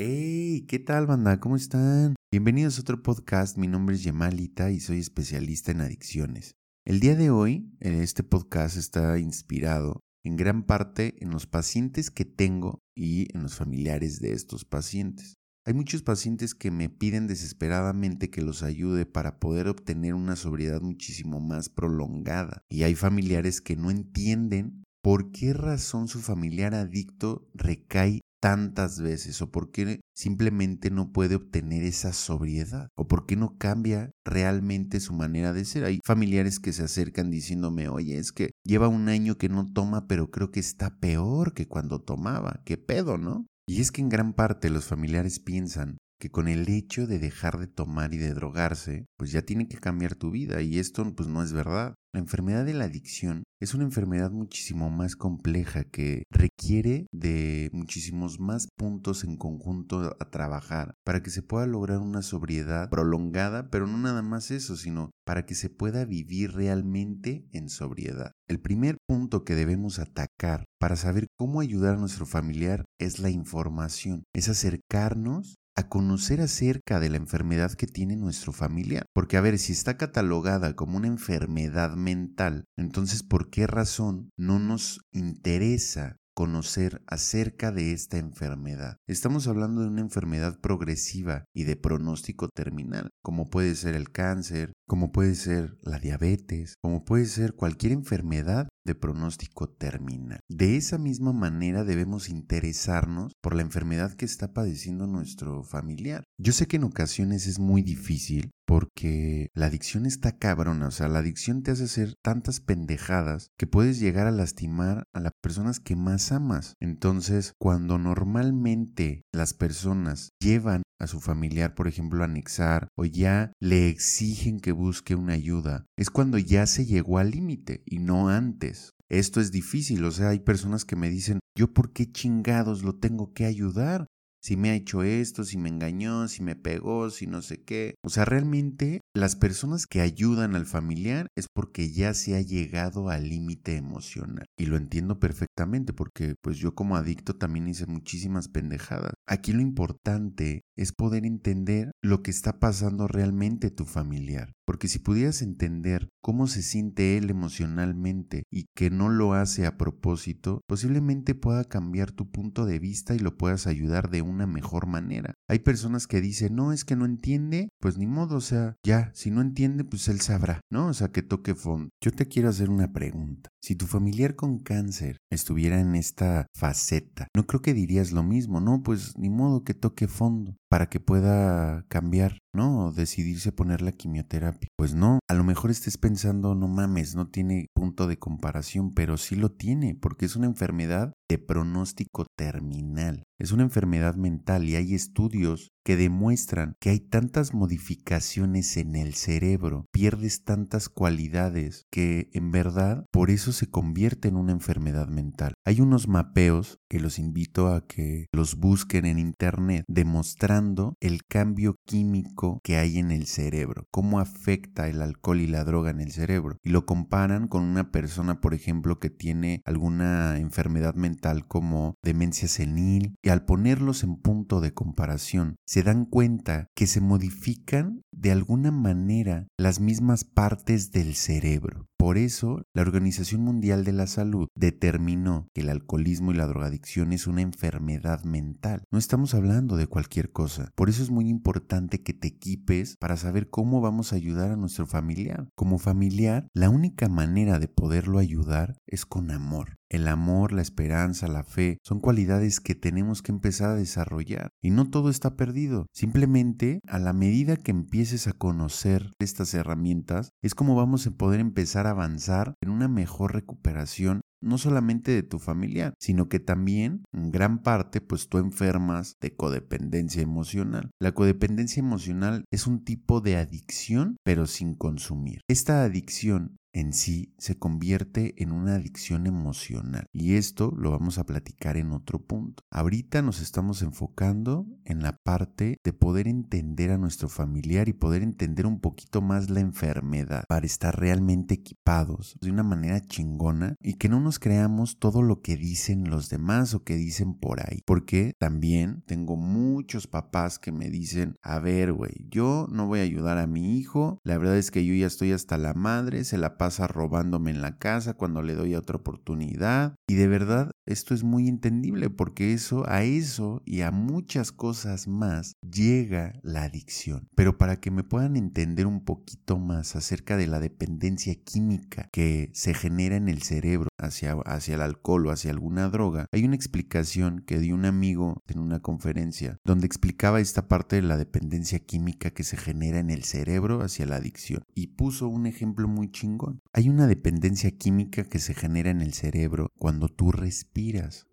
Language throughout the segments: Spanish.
Hey, ¿qué tal banda? ¿Cómo están? Bienvenidos a otro podcast, mi nombre es Yemalita y soy especialista en adicciones. El día de hoy, eh, este podcast está inspirado en gran parte en los pacientes que tengo y en los familiares de estos pacientes. Hay muchos pacientes que me piden desesperadamente que los ayude para poder obtener una sobriedad muchísimo más prolongada. Y hay familiares que no entienden por qué razón su familiar adicto recae tantas veces o por qué simplemente no puede obtener esa sobriedad o por qué no cambia realmente su manera de ser. Hay familiares que se acercan diciéndome, oye, es que lleva un año que no toma, pero creo que está peor que cuando tomaba. ¿Qué pedo, no? Y es que en gran parte los familiares piensan que con el hecho de dejar de tomar y de drogarse, pues ya tiene que cambiar tu vida y esto pues no es verdad. La enfermedad de la adicción es una enfermedad muchísimo más compleja que requiere de muchísimos más puntos en conjunto a trabajar para que se pueda lograr una sobriedad prolongada, pero no nada más eso, sino para que se pueda vivir realmente en sobriedad. El primer punto que debemos atacar para saber cómo ayudar a nuestro familiar es la información, es acercarnos a conocer acerca de la enfermedad que tiene nuestro familiar. Porque a ver, si está catalogada como una enfermedad mental, entonces ¿por qué razón no nos interesa conocer acerca de esta enfermedad. Estamos hablando de una enfermedad progresiva y de pronóstico terminal, como puede ser el cáncer, como puede ser la diabetes, como puede ser cualquier enfermedad de pronóstico terminal. De esa misma manera debemos interesarnos por la enfermedad que está padeciendo nuestro familiar. Yo sé que en ocasiones es muy difícil porque la adicción está cabrona, o sea, la adicción te hace hacer tantas pendejadas que puedes llegar a lastimar a las personas que más amas. Entonces, cuando normalmente las personas llevan a su familiar, por ejemplo, anexar o ya le exigen que busque una ayuda, es cuando ya se llegó al límite y no antes. Esto es difícil, o sea, hay personas que me dicen, ¿yo por qué chingados lo tengo que ayudar? Si me ha hecho esto, si me engañó, si me pegó, si no sé qué. O sea, realmente las personas que ayudan al familiar es porque ya se ha llegado al límite emocional. Y lo entiendo perfectamente porque pues yo como adicto también hice muchísimas pendejadas. Aquí lo importante es poder entender lo que está pasando realmente tu familiar. Porque si pudieras entender cómo se siente él emocionalmente y que no lo hace a propósito, posiblemente pueda cambiar tu punto de vista y lo puedas ayudar de una mejor manera. Hay personas que dicen, no, es que no entiende, pues ni modo, o sea, ya, si no entiende, pues él sabrá, ¿no? O sea, que toque fondo. Yo te quiero hacer una pregunta. Si tu familiar con cáncer estuviera en esta faceta, no creo que dirías lo mismo, ¿no? Pues ni modo que toque fondo para que pueda cambiar, ¿no? Decidirse poner la quimioterapia. Pues no, a lo mejor estés pensando, no mames, no tiene punto de comparación, pero sí lo tiene, porque es una enfermedad de pronóstico terminal. Es una enfermedad mental y hay estudios que demuestran que hay tantas modificaciones en el cerebro, pierdes tantas cualidades que en verdad por eso se convierte en una enfermedad mental. Hay unos mapeos que los invito a que los busquen en internet demostrando el cambio químico que hay en el cerebro, cómo afecta el alcohol y la droga en el cerebro y lo comparan con una persona por ejemplo que tiene alguna enfermedad mental como demencia senil y al ponerlos en punto de comparación se dan cuenta que se modifican de alguna manera las mismas partes del cerebro. Por eso, la Organización Mundial de la Salud determinó que el alcoholismo y la drogadicción es una enfermedad mental. No estamos hablando de cualquier cosa. Por eso es muy importante que te equipes para saber cómo vamos a ayudar a nuestro familiar. Como familiar, la única manera de poderlo ayudar es con amor. El amor, la esperanza, la fe son cualidades que tenemos que empezar a desarrollar. Y no todo está perdido. Simplemente, a la medida que empieces a conocer estas herramientas, es como vamos a poder empezar a avanzar en una mejor recuperación no solamente de tu familia, sino que también en gran parte pues tú enfermas de codependencia emocional. La codependencia emocional es un tipo de adicción pero sin consumir. Esta adicción en sí se convierte en una adicción emocional. Y esto lo vamos a platicar en otro punto. Ahorita nos estamos enfocando en la parte de poder entender a nuestro familiar y poder entender un poquito más la enfermedad para estar realmente equipados de una manera chingona y que no nos creamos todo lo que dicen los demás o que dicen por ahí. Porque también tengo muchos papás que me dicen, a ver, güey, yo no voy a ayudar a mi hijo, la verdad es que yo ya estoy hasta la madre, se la pasa robándome en la casa cuando le doy otra oportunidad. Y de verdad, esto es muy entendible porque eso, a eso y a muchas cosas más llega la adicción. Pero para que me puedan entender un poquito más acerca de la dependencia química que se genera en el cerebro hacia, hacia el alcohol o hacia alguna droga, hay una explicación que dio un amigo en una conferencia donde explicaba esta parte de la dependencia química que se genera en el cerebro hacia la adicción y puso un ejemplo muy chingón. Hay una dependencia química que se genera en el cerebro cuando tú respiras.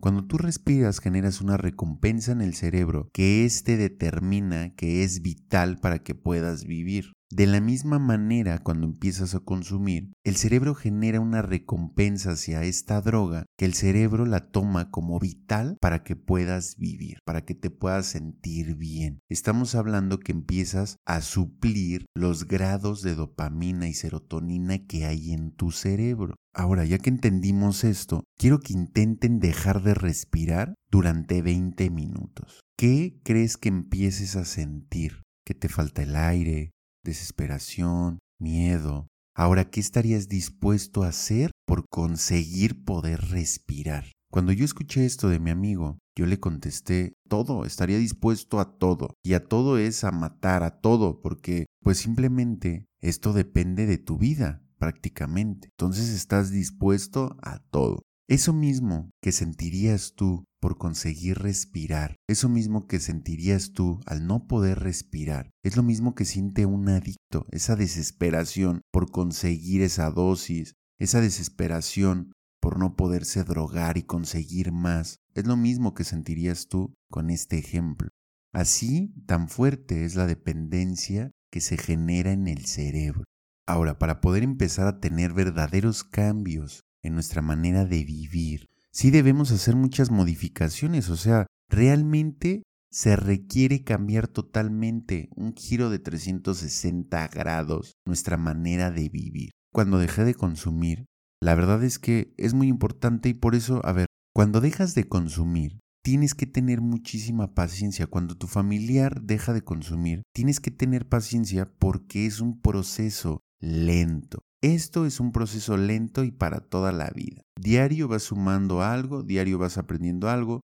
Cuando tú respiras generas una recompensa en el cerebro que éste determina que es vital para que puedas vivir. De la misma manera, cuando empiezas a consumir, el cerebro genera una recompensa hacia esta droga que el cerebro la toma como vital para que puedas vivir, para que te puedas sentir bien. Estamos hablando que empiezas a suplir los grados de dopamina y serotonina que hay en tu cerebro. Ahora, ya que entendimos esto, quiero que intenten dejar de respirar durante 20 minutos. ¿Qué crees que empieces a sentir? ¿Que te falta el aire? Desesperación, miedo. Ahora, ¿qué estarías dispuesto a hacer por conseguir poder respirar? Cuando yo escuché esto de mi amigo, yo le contesté, todo, estaría dispuesto a todo. Y a todo es a matar, a todo, porque pues simplemente esto depende de tu vida, prácticamente. Entonces estás dispuesto a todo. Eso mismo que sentirías tú por conseguir respirar, eso mismo que sentirías tú al no poder respirar, es lo mismo que siente un adicto, esa desesperación por conseguir esa dosis, esa desesperación por no poderse drogar y conseguir más, es lo mismo que sentirías tú con este ejemplo. Así, tan fuerte es la dependencia que se genera en el cerebro. Ahora, para poder empezar a tener verdaderos cambios en nuestra manera de vivir, sí debemos hacer muchas modificaciones, o sea, realmente se requiere cambiar totalmente un giro de 360 grados nuestra manera de vivir. Cuando dejé de consumir, la verdad es que es muy importante y por eso, a ver, cuando dejas de consumir, tienes que tener muchísima paciencia. Cuando tu familiar deja de consumir, tienes que tener paciencia porque es un proceso lento. Esto es un proceso lento y para toda la vida. Diario vas sumando algo, diario vas aprendiendo algo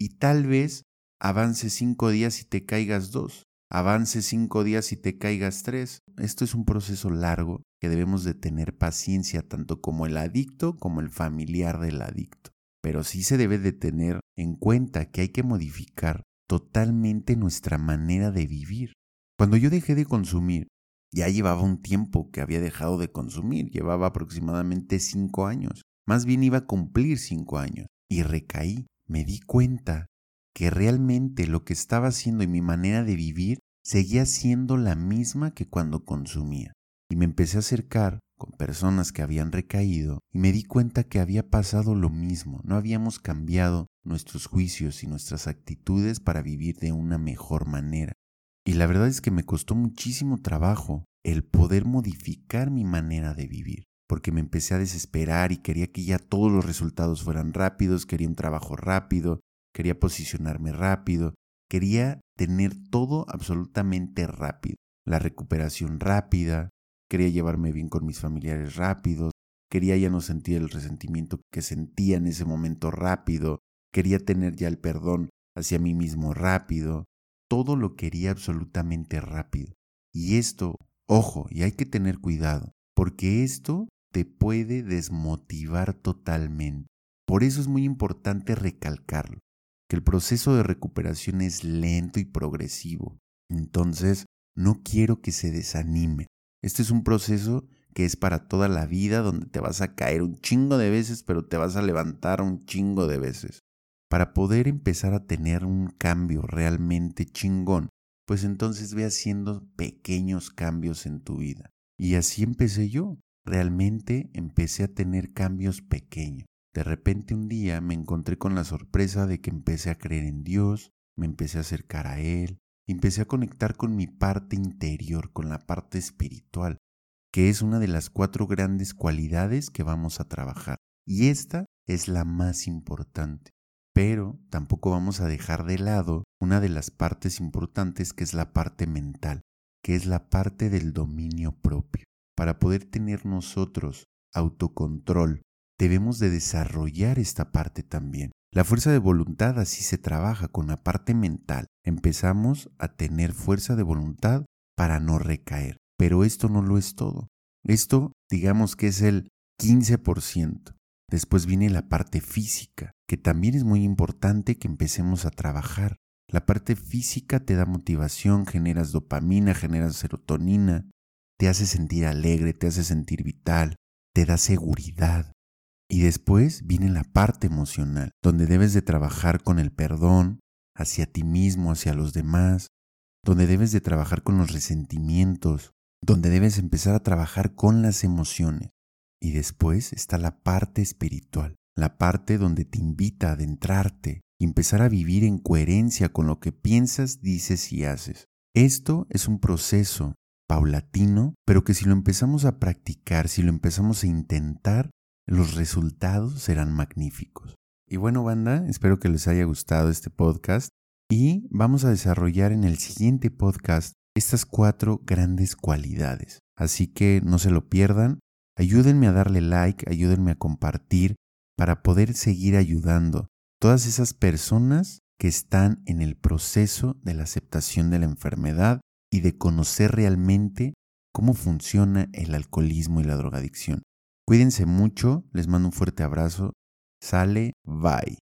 y tal vez avance cinco días y te caigas dos, avance cinco días y te caigas tres. Esto es un proceso largo que debemos de tener paciencia tanto como el adicto como el familiar del adicto. Pero sí se debe de tener en cuenta que hay que modificar totalmente nuestra manera de vivir. Cuando yo dejé de consumir, ya llevaba un tiempo que había dejado de consumir, llevaba aproximadamente cinco años. Más bien iba a cumplir cinco años. Y recaí. Me di cuenta que realmente lo que estaba haciendo y mi manera de vivir seguía siendo la misma que cuando consumía. Y me empecé a acercar con personas que habían recaído y me di cuenta que había pasado lo mismo, no habíamos cambiado nuestros juicios y nuestras actitudes para vivir de una mejor manera. Y la verdad es que me costó muchísimo trabajo el poder modificar mi manera de vivir, porque me empecé a desesperar y quería que ya todos los resultados fueran rápidos, quería un trabajo rápido, quería posicionarme rápido, quería tener todo absolutamente rápido, la recuperación rápida, quería llevarme bien con mis familiares rápidos, quería ya no sentir el resentimiento que sentía en ese momento rápido, quería tener ya el perdón hacia mí mismo rápido, todo lo quería absolutamente rápido. Y esto, ojo, y hay que tener cuidado, porque esto te puede desmotivar totalmente. Por eso es muy importante recalcarlo, que el proceso de recuperación es lento y progresivo. Entonces, no quiero que se desanime. Este es un proceso que es para toda la vida, donde te vas a caer un chingo de veces, pero te vas a levantar un chingo de veces. Para poder empezar a tener un cambio realmente chingón, pues entonces ve haciendo pequeños cambios en tu vida. Y así empecé yo. Realmente empecé a tener cambios pequeños. De repente un día me encontré con la sorpresa de que empecé a creer en Dios, me empecé a acercar a Él, empecé a conectar con mi parte interior, con la parte espiritual, que es una de las cuatro grandes cualidades que vamos a trabajar. Y esta es la más importante. Pero tampoco vamos a dejar de lado una de las partes importantes que es la parte mental, que es la parte del dominio propio. Para poder tener nosotros autocontrol, debemos de desarrollar esta parte también. La fuerza de voluntad así se trabaja con la parte mental. Empezamos a tener fuerza de voluntad para no recaer. Pero esto no lo es todo. Esto digamos que es el 15%. Después viene la parte física, que también es muy importante que empecemos a trabajar. La parte física te da motivación, generas dopamina, generas serotonina, te hace sentir alegre, te hace sentir vital, te da seguridad. Y después viene la parte emocional, donde debes de trabajar con el perdón hacia ti mismo, hacia los demás, donde debes de trabajar con los resentimientos, donde debes empezar a trabajar con las emociones. Y después está la parte espiritual, la parte donde te invita a adentrarte y empezar a vivir en coherencia con lo que piensas, dices y haces. Esto es un proceso paulatino, pero que si lo empezamos a practicar, si lo empezamos a intentar, los resultados serán magníficos. Y bueno, banda, espero que les haya gustado este podcast y vamos a desarrollar en el siguiente podcast estas cuatro grandes cualidades. Así que no se lo pierdan, Ayúdenme a darle like, ayúdenme a compartir para poder seguir ayudando todas esas personas que están en el proceso de la aceptación de la enfermedad y de conocer realmente cómo funciona el alcoholismo y la drogadicción. Cuídense mucho, les mando un fuerte abrazo. Sale, bye.